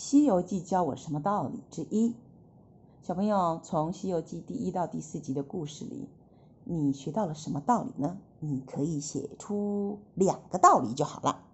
西游记教我什么道理之一。小朋友从西游记第一到第四集的故事里你学到了什么道理呢？你可以写出两个道理就好了。